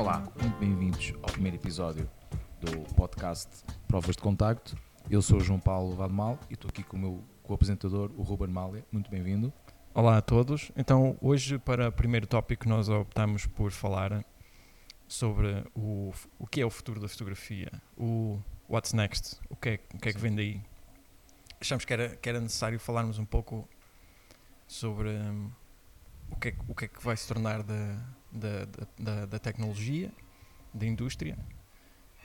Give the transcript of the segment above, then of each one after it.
Olá, muito bem-vindos ao primeiro episódio do podcast Provas de Contacto. Eu sou o João Paulo Vademal e estou aqui com o meu co-apresentador, o Ruben Mália. Muito bem-vindo. Olá a todos. Então, hoje, para o primeiro tópico, nós optamos por falar sobre o, o que é o futuro da fotografia, o what's next, o que é, o que, é que vem daí. Achamos que era, que era necessário falarmos um pouco sobre hum, o, que é, o que é que vai se tornar da, da, da, da- tecnologia, da indústria.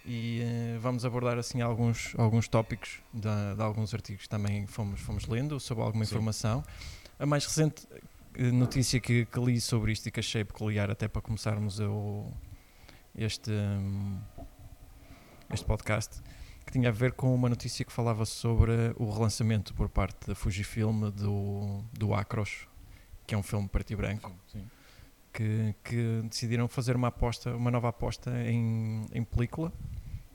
E eh, vamos abordar assim alguns, alguns tópicos de, de alguns artigos que também fomos, fomos lendo sobre alguma Sim. informação. A mais recente eh, notícia que, que li sobre isto e que achei peculiar até para começarmos o, este, hum, este podcast, que tinha a ver com uma notícia que falava sobre o relançamento por parte da Fujifilm do, do Acros, que é um filme preto e branco, Sim. Que, que decidiram fazer uma aposta, uma nova aposta em, em película,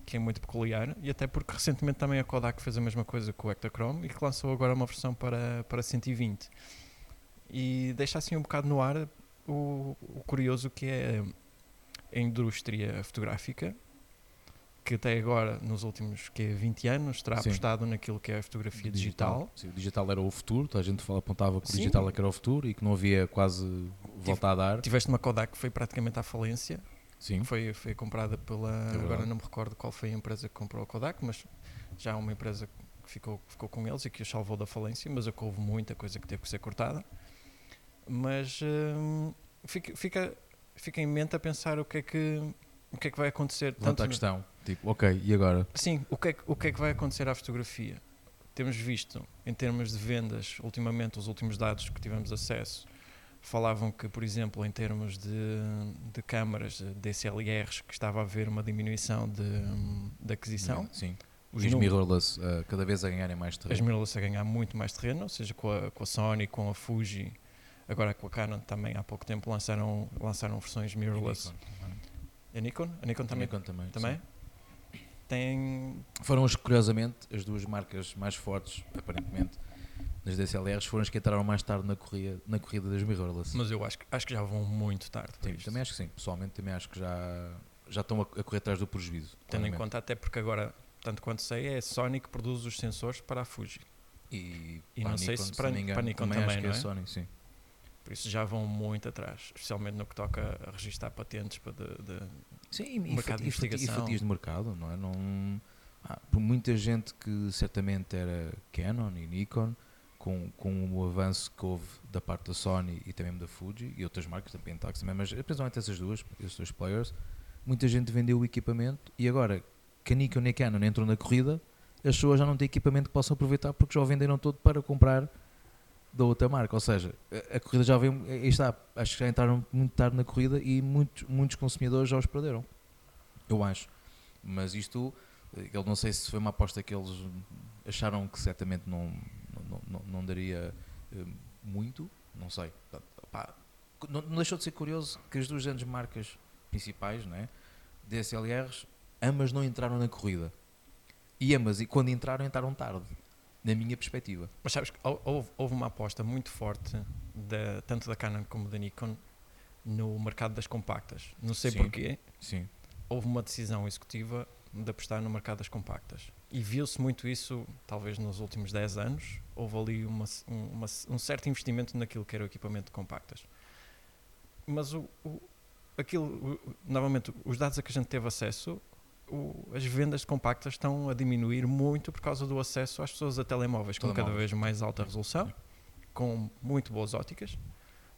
que é muito peculiar, e até porque recentemente também a Kodak fez a mesma coisa com o Ektachrome e que lançou agora uma versão para, para 120. E deixa assim um bocado no ar o, o curioso que é a indústria fotográfica, que até agora, nos últimos que é, 20 anos, terá Sim. apostado naquilo que é a fotografia digital. Sim, o digital era o futuro, a gente apontava que o Sim. digital é era o futuro e que não havia quase volta a dar. Tiveste uma Kodak que foi praticamente à falência, Sim, Foi, foi comprada pela. É agora não me recordo qual foi a empresa que comprou a Kodak, mas já uma empresa que ficou, ficou com eles e que os salvou da falência, mas é houve muita coisa que teve que ser cortada. Mas hum, fica, fica, fica em mente a pensar o que é que, o que, é que vai acontecer. levanta a questão. Tipo, ok, e agora? Sim, o que, é, que- o que é que vai acontecer à fotografia? Temos visto, em termos de vendas, ultimamente, os últimos dados que tivemos acesso, falavam que, por exemplo, em termos de, de câmaras de DSLRs, que estava a haver uma diminuição de, de aquisição. Sim. Os mirrorless uh, cada vez a ganharem mais as terreno. mirrorless a ganhar muito mais terreno, ou seja, com a, com a Sony, com a Fuji, agora com a Canon também há pouco tempo lançaram, lançaram versões mirrorless. A Nikon? A Nikon também? Nikon também. também? Tem Foram, as, curiosamente, as duas marcas mais fortes, aparentemente, das DSLRs, foram as que entraram mais tarde na corrida, na corrida das mirrorless. Mas eu acho, que- acho que já vão muito tarde. Sim, também acho que sim. Pessoalmente, também acho que já, já estão a, a correr atrás do prejuízo. Tendo em claramente. conta até porque agora, tanto quanto sei, é a Sony que produz os sensores para a Fuji. E, E para não a sei Nikon, se para- não me engano, para Nikon também, acho também, que é não a é? Sony, sim. Por isso já vão muito atrás, especialmente no que toca a registrar patentes para de, de- Sim, e, mercado fati- de e fati- e investigação. fatias de mercado, não é? Não, ah, por muita gente que certamente era Canon e Nikon, com, com o avanço que houve da parte da Sony e também da Fuji e outras marcas, da Pentax também, mas principalmente essas duas, esses dois players, muita gente vendeu o equipamento e agora que a Nikon e a Canon entram na corrida, as pessoas já não têm equipamento que possam aproveitar porque já o venderam todo para comprar da outra marca. Ou seja, a, a corrida já veio, está, acho que já entraram muito tarde na corrida e muitos, muitos consumidores já os perderam. Eu acho. Mas isto, eh, eu não sei se foi uma aposta que eles acharam que certamente não, não, não, não daria eh, muito, não sei. Pá, não, não deixou de ser curioso que as duas grandes marcas principais, né, DSLRs, ambas não entraram na corrida. E ambas, e quando entraram, entraram tarde, na minha perspectiva. Mas sabes que hou- houve, houve uma aposta muito forte, da, tanto da Canon como da Nikon, no mercado das compactas. Não sei Sim. porquê, Sim. houve uma decisão executiva de apostar no mercado das compactas. E viu-se muito isso, talvez nos últimos 10 anos, houve ali uma, um, uma- um certo investimento naquilo que era o equipamento de compactas. Mas o, o- aquilo, o- novamente, os dados a que a gente teve acesso, o- as vendas de compactas estão a diminuir muito por causa do acesso às pessoas a telemóveis com cada vez mais alta resolução, com muito boas óticas.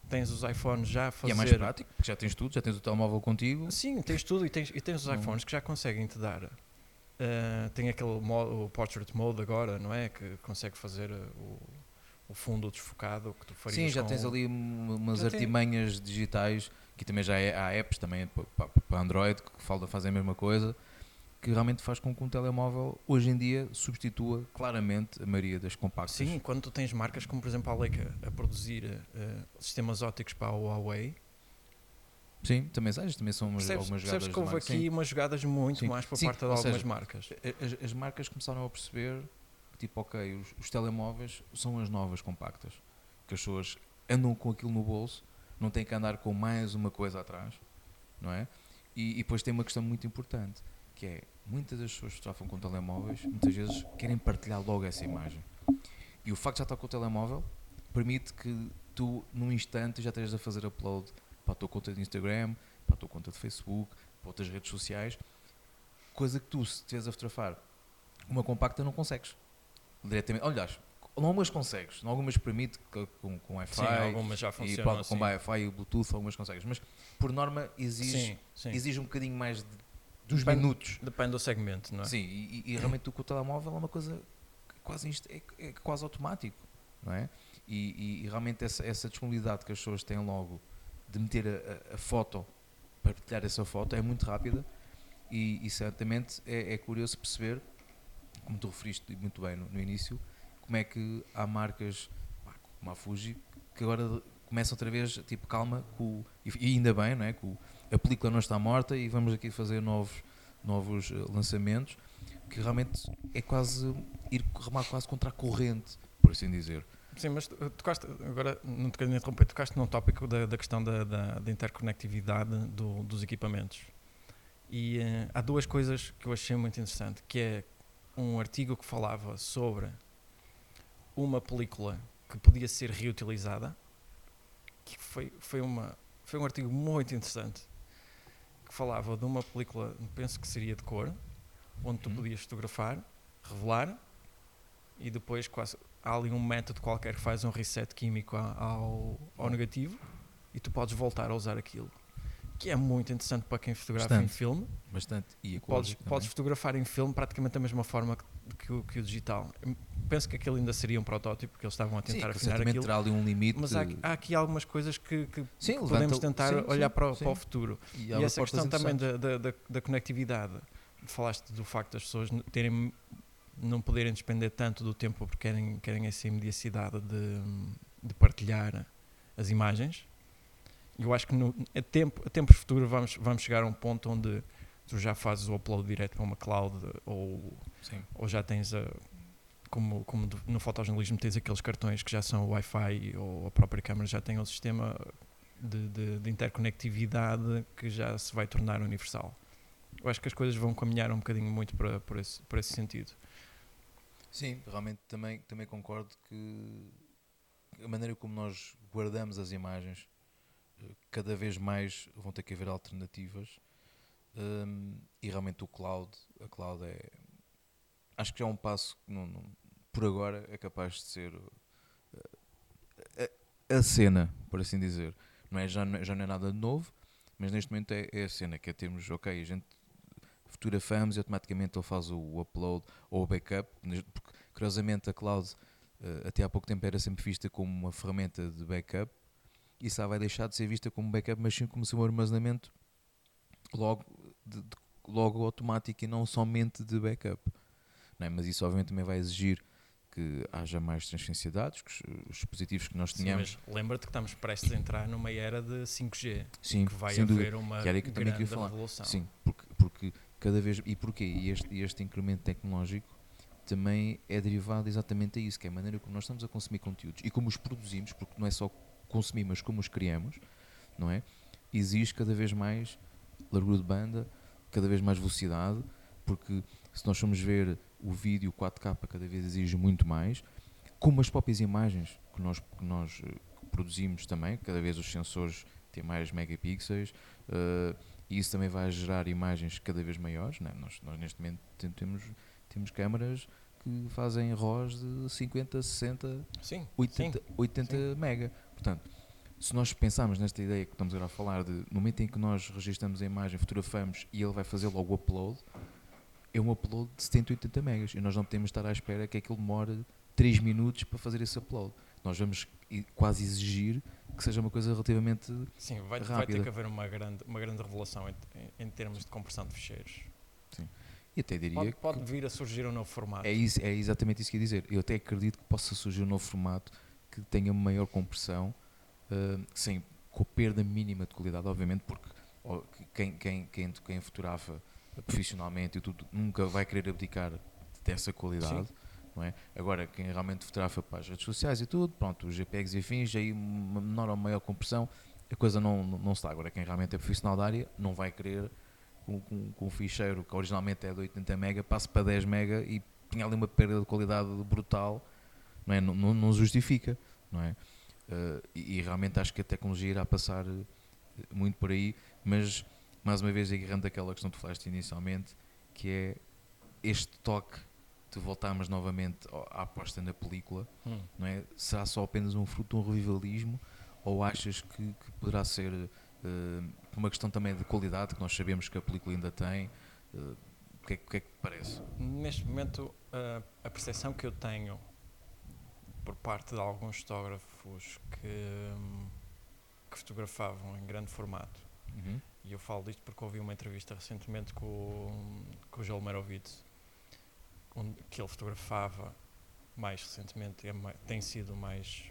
Tens os iPhones já a E fazer... é mais prático, porque já tens tudo, já tens o telemóvel contigo. Sim, tens tudo e tens, e tens os Não. iPhones que já conseguem te dar. eh, tem aquele modo, o Portrait Mode agora, não é? Que consegue fazer eh, o, o fundo desfocado que tu farias Sim, já tens ali um- umas Já tem- artimanhas digitais que também já é, há apps também para Android que fal- fazem a mesma coisa que realmente faz com que um telemóvel hoje em dia substitua claramente a maioria das compactas. Sim, quando tu tens marcas como, por exemplo, a Leica a produzir eh, sistemas ópticos para a Huawei, Sim, também sabes, também são umas, percebes, algumas percebes jogadas que houve aqui umas jogadas muito Sim. mais por Sim, parte de ou algumas seja, marcas. As, as marcas começaram a perceber que, tipo, ok, os, os telemóveis são as novas compactas. Que as pessoas andam com aquilo no bolso, não têm que andar com mais uma coisa atrás, não é? E, e depois tem uma questão muito importante, que é, muitas das pessoas que fotografam com telemóveis, muitas vezes querem partilhar logo essa imagem. E o facto de já estar com o telemóvel permite que tu, num instante, já estejas a fazer upload para a tua conta de Instagram, para a tua conta de Facebook, para outras redes sociais, coisa que tu, se estiveres a fotografar uma compacta, não consegues. Diretamente. Aliás, em algumas consegues, em algumas permite que- com, com Wi-Fi Sim, algumas já e funcionam assim. com Wi-Fi e Bluetooth, algumas consegues, mas por norma exige, Sim, sim. exige um bocadinho mais de, dos Depende- minutos. Depende do segmento, não é? Sim, e, e- realmente com o telemóvel é uma coisa que quase é, é quase automático, não é? E, e- e realmente essa, essa disponibilidade que as pessoas têm logo de meter a, a- foto, partilhar essa foto, é muito rápida e, certamente é, é curioso perceber, como tu referiste muito bem no, no início, como é que há marcas como a Fuji que agora começam outra vez, tipo, calma, com e, ainda bem, não é? O- a película não está morta e vamos aqui fazer novos, novos eh, lançamentos que realmente é quase ir remar quase contra a corrente, por assim dizer. Sim, mas tu- tocaste, agora não te quero interromper, tocaste num tópico da, da questão da, da, da interconectividade do- dos equipamentos. E eh, há duas coisas que eu achei muito interessante, que é um artigo que falava sobre uma película que podia ser reutilizada, que foi, foi, uma, foi um artigo muito interessante, que falava de uma película, penso que seria de cor, onde tu Uhum. podias fotografar, revelar, e depois quase, há ali um método qualquer que faz um reset químico ao, ao negativo, e tu podes voltar a usar aquilo. Que é muito interessante para quem fotografa em Bastante. filme. Bastante. E Podes, podes fotografar em filme praticamente da mesma forma que, que o, que o digital. Eu Penso que aquele ainda seria um protótipo, porque eles estavam a Sim, tentar que afinar aquilo. terá ali um limite. Mas há, aqui- há aqui algumas coisas que, que Sim, podemos levanta- tentar sim, olhar sim, para, o- sim. para o futuro. e, E, essa questão também da, da, da, da conectividade. Falaste do facto das pessoas terem, não poderem despender tanto do tempo porque querem, querem essa imediacidade de, de partilhar as imagens. Eu acho que no, a, tempo, a tempos futuros vamos, vamos chegar a um ponto onde tu já fazes o upload direto para uma cloud ou, Sim. ou já tens a, como, como no fotojornalismo tens aqueles cartões que já são Wi-Fi ou a própria câmera já tem um sistema de, de, de interconectividade que já se vai tornar universal. Eu acho que as coisas vão caminhar um bocadinho muito para, por, esse, por esse sentido. Sim, realmente também, também concordo que a maneira como nós guardamos as imagens, cada vez mais vão ter que haver alternativas. hum, e realmente o cloud, a cloud é. Acho que já é um passo que não, não- por agora é capaz de ser eh, a, a cena, por assim dizer. Não é, já, não é, já não é nada de novo, mas neste momento é, é a cena que é termos, ok, a gente fotografamos e automaticamente ele faz o upload ou o backup, porque curiosamente a cloud eh, até há pouco tempo era sempre vista como uma ferramenta de backup já vai deixar de ser vista como backup, mas sim como se um armazenamento logo, de- de- logo automático e não somente de backup. Não é? Mas isso obviamente também vai exigir que haja mais transferência de dados, que os, os dispositivos que nós mas lembra-te que estamos prestes a entrar numa era de 5G, Sim, que vai haver dúvida. uma Que era que grande falar. revolução. Sim, porque, porque cada vez. E porquê? E este, este incremento tecnológico também é derivado exatamente a isso, que é a maneira como nós estamos a consumir conteúdos e como os produzimos, porque não é só consumir, mas como os criamos, não é? Exige cada vez mais largura de banda, cada vez mais velocidade, porque se nós formos ver o vídeo 4K cada vez exige muito mais, como as próprias imagens que nós, que nós eh, produzimos também, cada vez os sensores têm mais megapixels, eh, e isso também vai gerar imagens cada vez maiores. Né? Nós, nós neste momento tem- temos, temos câmaras que fazem RAWs de 50, 60, Sim, 80, 80 mega. Portanto, se nós pensarmos nesta ideia que estamos agora a falar de no momento em que nós registramos a imagem, fotografamos e ele vai fazer logo o upload, é um upload de 70, 80 megas e nós não podemos estar à espera que aquilo demore 3 minutos para fazer esse upload. Nós vamos quase exigir que seja uma coisa relativamente sim vai, vai ter rápida. que haver uma grande, uma grande revelação em, em- em termos de compressão de ficheiros. e até diria Pode, pode vir a surgir um novo formato. É, isso, é exatamente isso que ia dizer. Eu até acredito que possa surgir um novo formato que tenha maior compressão, ah, sem, com perda mínima de qualidade, obviamente, porque quem, quem, quem, quem fotografa profissionalmente e tudo nunca vai querer abdicar dessa qualidade. Não é? Agora, quem realmente fotografa para as redes sociais e tudo, pronto, os JPEGs e afins, aí uma menor ou maior compressão, a coisa não, não, não está. Agora, quem realmente é profissional da área não vai querer com, com, com um ficheiro que originalmente é de 80 mega, passo para 10 mega e tinha ali uma perda de qualidade brutal, não, é? não, não, não justifica, não é? Uh, e, e, realmente acho que a tecnologia irá passar uh, muito por aí, mas mais uma vez agarrando aquela questão que tu falaste inicialmente, que é este toque de voltarmos novamente à aposta na película, hum. não é? Será só apenas um fruto de um revivalismo ou achas que, que poderá ser uh, uma questão também de qualidade que nós sabemos que a película ainda tem? Uh, o, que é, que é que te parece? Neste momento, uh, a percepção que eu tenho por parte de alguns fotógrafos que, que fotografavam em grande formato, uhum. e eu falo disto porque ouvi uma entrevista recentemente com, com o Joel Merovitz, que ele fotografava mais recentemente, é, tem sido mais,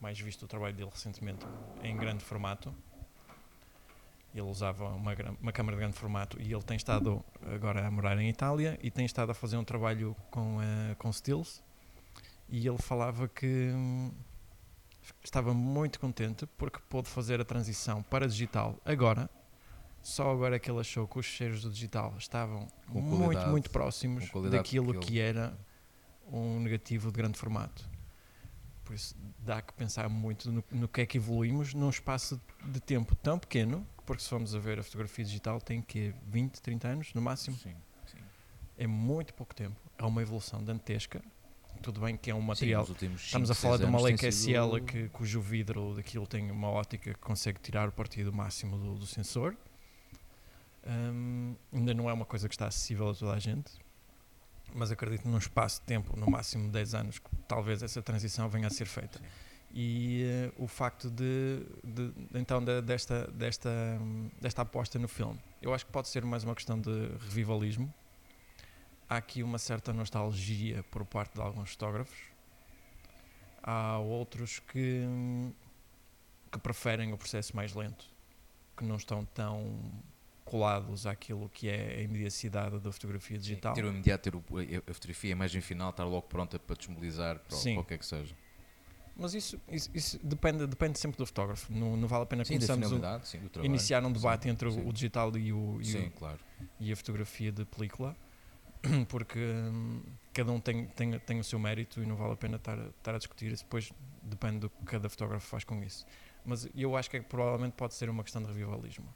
mais visto o trabalho dele recentemente em grande formato. Ele usava uma, uma câmera de grande formato e ele tem estado agora a morar em Itália e tem estado a fazer um trabalho com, uh, com stills. E ele falava que hum, estava muito contente porque pôde fazer a transição para digital agora. Só agora é que ele achou que os cheiros do digital estavam muito, muito próximos daquilo que, que era um negativo de grande formato. Por isso dá que pensar muito no, no, que é que evoluímos num espaço de tempo tão pequeno, porque se formos a ver a fotografia digital tem que 20, 30 anos no máximo. Sim, sim. É muito pouco tempo. É uma evolução dantesca. Tudo bem que é um material. Sim, estamos a falar de uma Leica SL que, cujo vidro daquilo tem uma ótica que consegue tirar o partido máximo do, do sensor. Um, ainda não é uma coisa que está acessível a toda a gente, mas acredito num espaço de tempo, no máximo 10 anos, que talvez essa transição venha a ser feita. Sim. E uh, o facto de, de então de, desta, desta, desta aposta no filme, eu acho que pode ser mais uma questão de revivalismo. Há aqui uma certa nostalgia por parte de alguns fotógrafos. Há outros que, que preferem o processo mais lento, que não estão tão colados àquilo que é a imediacidade da fotografia digital. Sim, ter o imediato, ter o, a, fotografia, a imagem final, estar logo pronta para desmobilizar, para Sim. que seja. Mas isso, isso, isso, depende, depende sempre do fotógrafo. Não, não vale a pena sim, começarmos a sim, iniciar um debate sim, entre o, o, digital e, o, e, o, claro. e a fotografia de película, porque hum, cada um tem, tem, tem o seu mérito e não vale a pena estar, estar a discutir isso. Depois depende do que cada fotógrafo faz com isso. Mas eu acho que é, provavelmente pode ser uma questão de revivalismo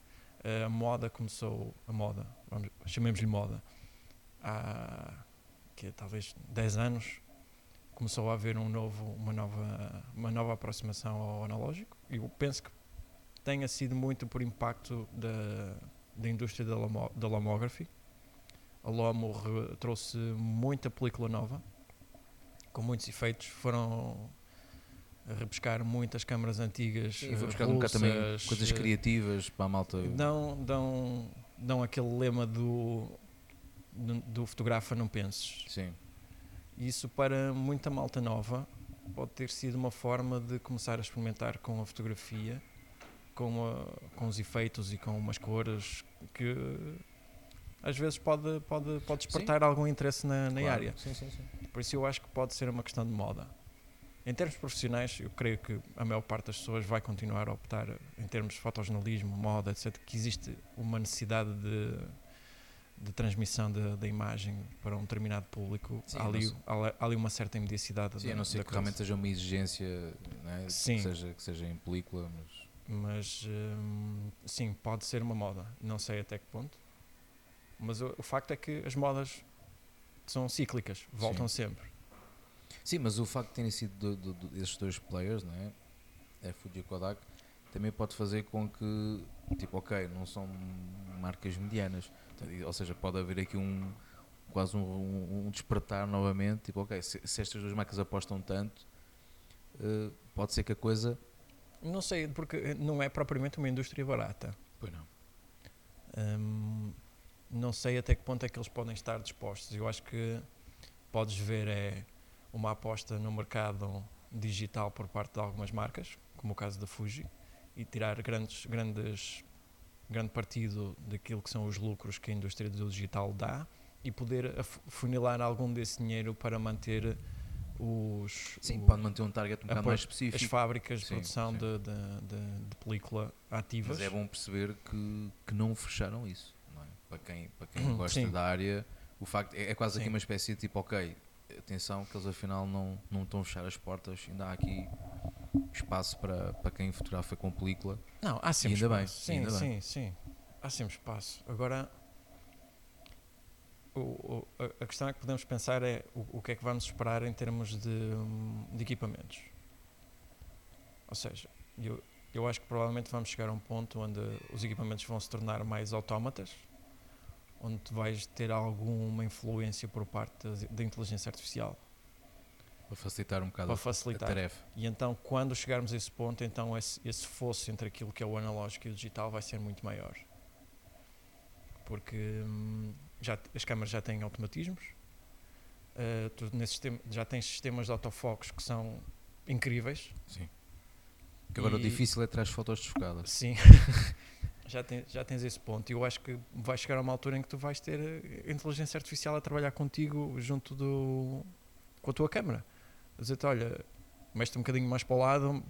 a moda começou, a moda, chamemos-lhe moda, há que é, talvez 10 anos, começou a haver um novo, uma, nova, uma nova aproximação ao analógico. E eu penso que tenha sido muito por impacto da, da indústria da, lomo, da lomography. A Lomo trouxe muita película nova, com muitos efeitos. Foram a rebuscar muitas câmaras antigas. Sim, vou buscar um também coisas criativas para a malta. Dão, dão, dão aquele lema do, do, do fotografa não penses. Sim. Isso para muita malta nova pode ter sido uma forma de começar a experimentar com a fotografia, com, a, com os efeitos e com umas cores que às vezes pode, pode, pode despertar sim. algum interesse na, na claro. área. Sim, sim, Por isso eu acho que pode ser uma questão de moda. Em termos profissionais, eu creio que a maior parte das pessoas vai continuar a optar, em termos de fotojornalismo, moda, etc., que existe uma necessidade de, de transmissão da imagem para um determinado público. Sim, há, ali, há, ali uma certa imediacidade. Sim, da, a não ser que coisa. realmente seja uma exigência né, sim. Que, seja, que seja em película. Mas, mas hum, sim, pode ser uma moda. Não sei até que ponto. Mas o, o facto é que as modas são cíclicas, voltam sim. sempre. Sim, mas o facto de terem sido do, do, desses dois players, não é? Fuji e Kodak, também pode fazer com que, tipo, ok, não são marcas medianas, ou seja, pode haver aqui um quase um, um despertar novamente, tipo, ok, se, se, estas duas marcas apostam tanto, uh, pode ser que a coisa... Não sei, porque não é propriamente uma indústria barata. Pois não. Um, não sei até que ponto é que eles podem estar dispostos. Eu acho que podes ver é uma aposta no mercado digital por parte de algumas marcas, como o caso da Fuji, e tirar grandes, grandes, grande partido daquilo que são os lucros que a indústria do digital dá e poder funilar algum desse dinheiro para manter os. Sim, os, pode manter um target um bocado mais específico. As fábricas de sim, produção sim. De, de, de, de, película ativas. Mas é bom perceber que, que não fecharam isso. Para quem, para quem Hum, gosta sim. da área, o facto é, é quase Sim. aqui uma espécie de tipo, ok, atenção que eles afinal não, não estão a fechar as portas, ainda há aqui espaço para, para quem fotografa com película. Não, há sempre ainda bem, espaço. sim, ainda sim, bem. sim. Há sempre espaço. Agora, o- o- a, questão é que podemos pensar é o, o que é que vamos esperar em termos de, de equipamentos. Ou seja, eu, eu acho que provavelmente vamos chegar a um ponto onde os equipamentos vão se tornar mais autómatas, onde tu vais ter alguma influência por parte da, inteligência artificial Para facilitar um bocado para a, a facilitar. tarefa. E então, quando chegarmos a esse ponto, então esse, esse fosso entre aquilo que é o analógico e o digital vai ser muito maior. Porque hum, já, as câmaras já têm automatismos, eh, tu nesse sistema, já tens sistemas de autofocos que são incríveis. Sim. Que agora o E- difícil é tirar as fotos desfocadas. Sim, já, tem, já tens esse ponto. E eu acho que vai chegar a uma altura em que tu vais ter eh, inteligência artificial a trabalhar contigo junto do, com a tua câmera. Dizer-te, olha, mexe-te um bocadinho mais para o lado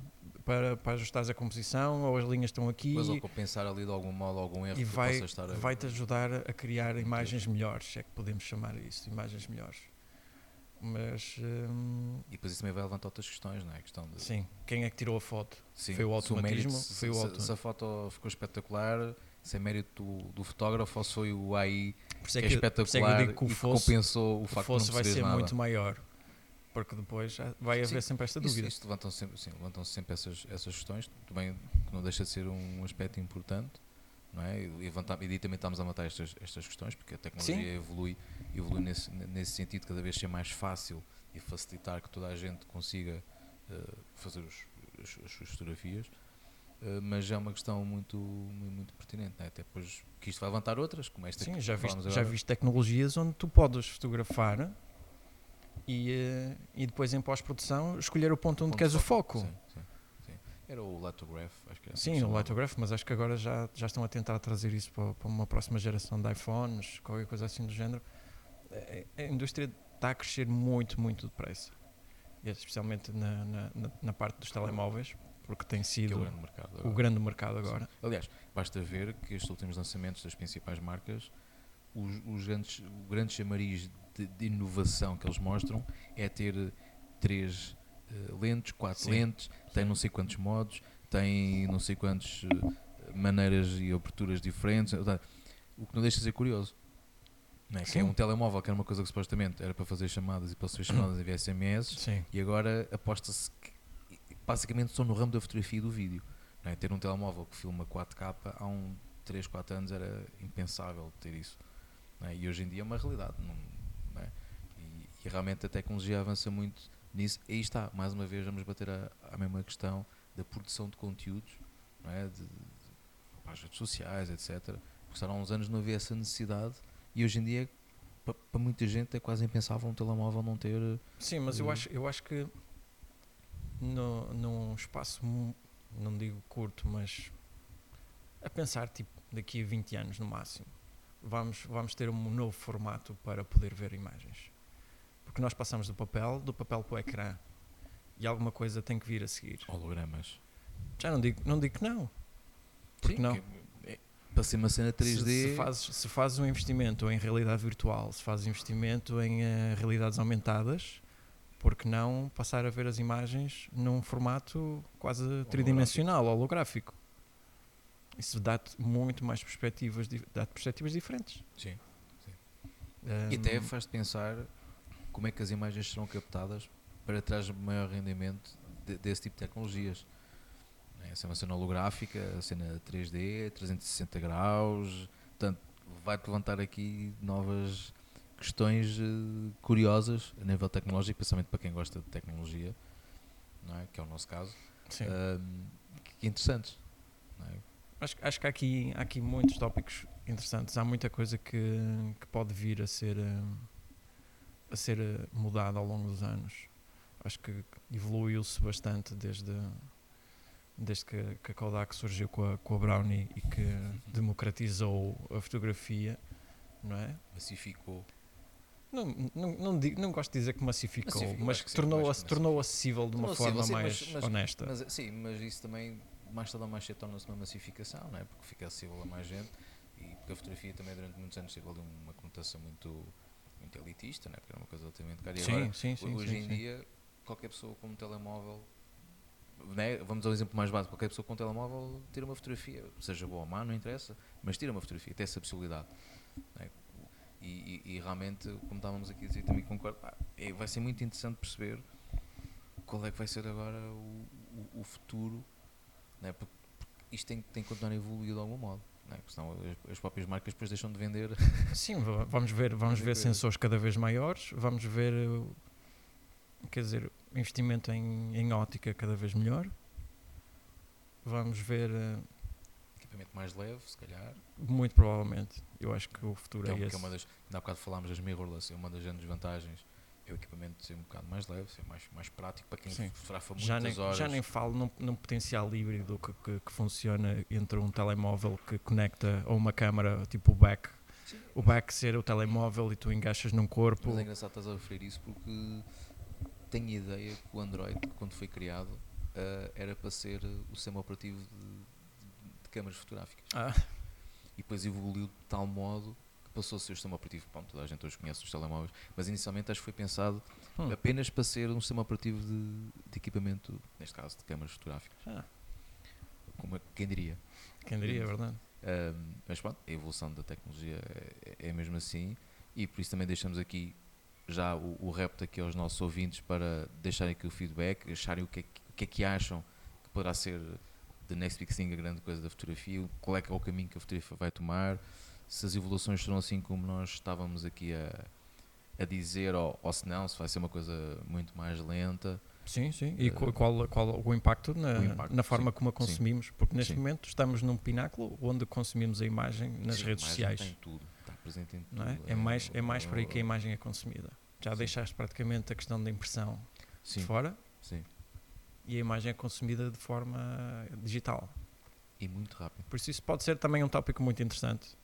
para, para ajustares a composição, ou as linhas estão aqui. Mas ou compensar ali de algum modo algum erro e que vai, possas estar a vai-te ajudar a criar imagens melhores, é que podemos chamar isso, imagens melhores. Mas, hum, E depois isso também vai levantar outras questões, não é? A questão de, sim, quem é que tirou a foto? Sim, Foi o se automatismo, se, foi o se- auto- se a foto ficou espetacular, se é mérito do, do fotógrafo ou se foi o AI isso que é, isso é que eu espetacular digo que o e que fosso, compensou o o facto fosso de não vai ser nada. muito maior. Porque depois vai haver Sim, sempre esta Isso, dúvida. isso levantam sempre, sim, levantam sempre essas, essas questões, também que não deixa de ser um aspecto importante, não é? E, e também estamos a matar estas, estas questões, porque a tecnologia Sim. evolui, evolui nesse, nesse sentido, cada vez ser mais fácil e facilitar que toda a gente consiga eh, fazer os, as, as suas fotografias, eh, mas é uma questão muito, muito, pertinente, é? até depois que isto vai levantar outras, como esta Sim, que já viste, falámos já agora. viste tecnologias onde tu podes fotografar e, eh, e depois em pós-produção escolher o ponto onde Ponto queres o foco. sim, sim. Era o Lithograph, acho que era assim Sim, se o. Lithograph, mas acho que agora já, já estão a tentar trazer isso para, para uma próxima geração de iPhones, qualquer coisa assim do género. A, a indústria está a crescer muito, muito depressa. E especialmente na, na, na- parte dos telemóveis, porque tem que é sido o grande mercado. o agora. grande mercado agora. Aliás, basta ver que estes últimos lançamentos das principais marcas, os, os grandes, o grande chamariz de, de inovação que eles mostram é ter três lentes, quatro Sim. lentes, tem não sei quantos modos, tem não sei quantas eh, maneiras e aberturas diferentes. O que não deixa de ser curioso. Não é? Que é um telemóvel que era uma coisa que supostamente era para fazer chamadas e para receber chamadas enviar SMS Sim. e agora aposta-se que basicamente só no ramo da fotografia e do vídeo. é? Ter um telemóvel que filma 4K há um 3, 4 anos era impensável ter isso. é? E hoje em dia é uma realidade. não- não é? e, e realmente a tecnologia avança muito nisso. E aí está, mais uma vez vamos bater a, a mesma questão da produção de conteúdos, não é? de, de, para as redes sociais, etc. Porque há uns anos não havia essa necessidade e hoje em dia pa- para muita gente é quase impensável um telemóvel não ter Sim, mas eu Eh, acho, eu acho que no, num espaço, não digo curto, mas a pensar tipo daqui a 20 anos no máximo, vamos, vamos ter um novo formato para poder ver imagens. Porque nós passamos do papel, do papel para o ecrã e alguma coisa tem que vir a seguir. hologramas. Já não digo, não digo que não. Porque Sim, não? que é- para ser uma cena 3D. Se, se, fazes, se fazes um investimento em realidade virtual, se fazes investimento em eh, realidades aumentadas, por que não passar a ver as imagens num formato quase tridimensional, holográfico? Isso dá-te muito mais perspectivas, dá-te perspectivas diferentes. Sim. E Ahm, até faz-te pensar como é que as imagens serão captadas para trás maior rendimento de- desse tipo de tecnologias. É, Essa é uma cena holográfica, a cena 3D, 360 graus. Portanto, vai-te levantar aqui novas questões eh, curiosas a nível tecnológico, principalmente para quem gosta de tecnologia, não é? que é o nosso caso, ahm, que interessantes. é? Acho, acho que há aqui, há aqui muitos tópicos interessantes. Há muita coisa que, que pode vir a ser, eh, a ser eh, mudada ao longo dos anos. Acho que evoluiu-se bastante desde, desde que, que a Kodak surgiu com a, com a Brownie e que democratizou a fotografia, não é? Massificou. Não, não, não, digo- não gosto de dizer que massificou, Massificou, mas que sim, tornou, tornou acessível de uma forma sim, mais mas- mas- honesta. Mas, sim, mas isso também, mais tarde ou mais cedo, torna-se uma massificação, não é? porque fica acessível a mais gente. E porque a fotografia também durante muitos anos teve ali uma conotação muito, muito elitista, né? porque era uma coisa altamente cara. E Sim, agora, sim, sim. hoje sim, em sim. dia, qualquer pessoa com um telemóvel, né? vamos ao exemplo mais básico, qualquer pessoa com um telemóvel tira uma fotografia, seja boa ou má, não interessa, mas tira uma fotografia, tem essa possibilidade. né? E, e- e realmente, como estávamos aqui a dizer, também concordo, pá, é- vai ser muito interessante perceber qual é que vai ser agora o, o- o futuro, né? porque, porque isto tem, tem que continuar a evoluir de algum modo. Né? Porque senão as, as próprias marcas depois deixam de vender. Sim, va- vamos ver, vamos ver sensores cada vez maiores, vamos ver, uh, quer dizer, investimento em, em ótica cada vez melhor. Vamos ver, uh, equipamento mais leve, se calhar. muito provavelmente, eu acho que o futuro Que é, que esse. é uma das, ainda há bocado falámos das mirrorless, é uma das grandes vantagens é o equipamento ser um bocado mais leve, ser mais, mais prático para quem Sim. fotografa muitas já nem, horas. já nem falo num, num potencial híbrido que, que, que funciona entre um telemóvel que conecta a uma câmara, tipo o back, Sim. o back ser o telemóvel e tu engaixas num corpo. Mas é engraçado estás a referir isso porque tenho a ideia que o Android, quando foi criado, eh, era para ser o sistema operativo de, de- de câmaras fotográficas. Ah, E depois evoluiu de tal modo passou a ser o sistema operativo. Pronto, toda a gente hoje conhece os telemóveis, mas inicialmente acho que foi pensado hum. apenas para ser um sistema operativo de, de equipamento, neste caso de câmaras fotográficas. Ah, Como é- quem diria? quem diria, é verdade. Um, mas pronto, a evolução da tecnologia é, é mesmo assim e por isso também deixamos aqui já o, o repto aqui aos nossos ouvintes para deixarem aqui o feedback, acharem o que é que, o que, é que acham que poderá ser the next big thing, a grande coisa da fotografia, qual é que é o caminho que a fotografia vai tomar, se as evoluções serão assim como nós estávamos aqui a, a dizer ou, ou se não, se vai ser uma coisa muito mais lenta. Sim, sim. E Eh, qual, qual, qual o impacto na, o impacto, na forma sim, como a sim. consumimos? Porque neste Sim. momento estamos num pináculo onde consumimos a imagem nas Sim, redes sociais. Tem tudo, está presente em tudo. Não é? É, mais, é mais por aí que a imagem é consumida. Já Sim. deixaste praticamente a questão da impressão Sim, de fora sim. e a imagem é consumida de forma digital. E muito rápido. Por isso, isso pode ser também um tópico muito interessante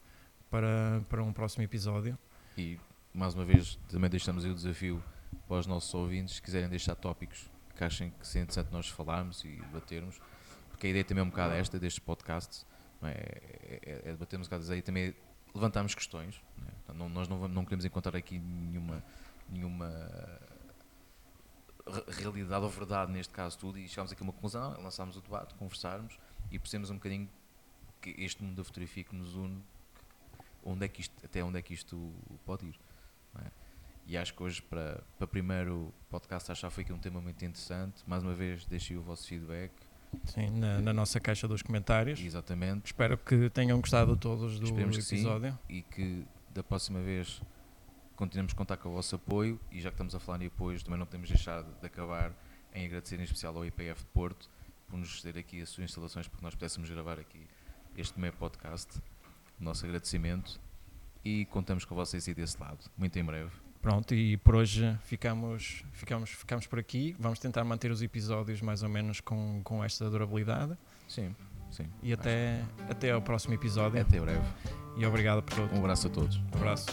para, para um próximo episódio. E mais uma vez também deixamos aí o desafio para os nossos ouvintes, se quiserem deixar tópicos que achem que seja interessante nós falarmos e debatermos, porque a ideia também é um bocado esta destes podcasts, não é? É, é, é debatermos um bocado aí também levantarmos questões. Não é? Nós não, vamos- não queremos encontrar aqui nenhuma, nenhuma re- realidade ou verdade neste caso tudo e chegámos aqui a uma conclusão, lançámos o debate, conversarmos e percebemos um bocadinho que este mundo da fotografia que nos une, onde é que isto, até onde é que isto pode ir. é? E acho que hoje, para, para primeiro podcast, acho que já foi aqui um tema muito interessante. Mais uma vez, deixei o vosso feedback. Sim, na, na nossa caixa dos comentários. Exatamente. Espero que tenham gostado todos do Esperemos que sim. episódio. E que da próxima vez continuemos a contar com o vosso apoio. E já que estamos a falar em apoios, também não podemos deixar de acabar em agradecer em especial ao IPF de Porto por nos ceder aqui as suas instalações para que nós pudéssemos gravar aqui este meio podcast. Nosso agradecimento. E contamos com vocês aí desse lado, muito em breve. Pronto, e por hoje ficamos, ficamos, ficamos por aqui. Vamos tentar manter os episódios mais ou menos com, com esta durabilidade. Sim, sim. E até, até ao próximo episódio. Até breve. E obrigado por tudo. Um abraço a todos. Um abraço.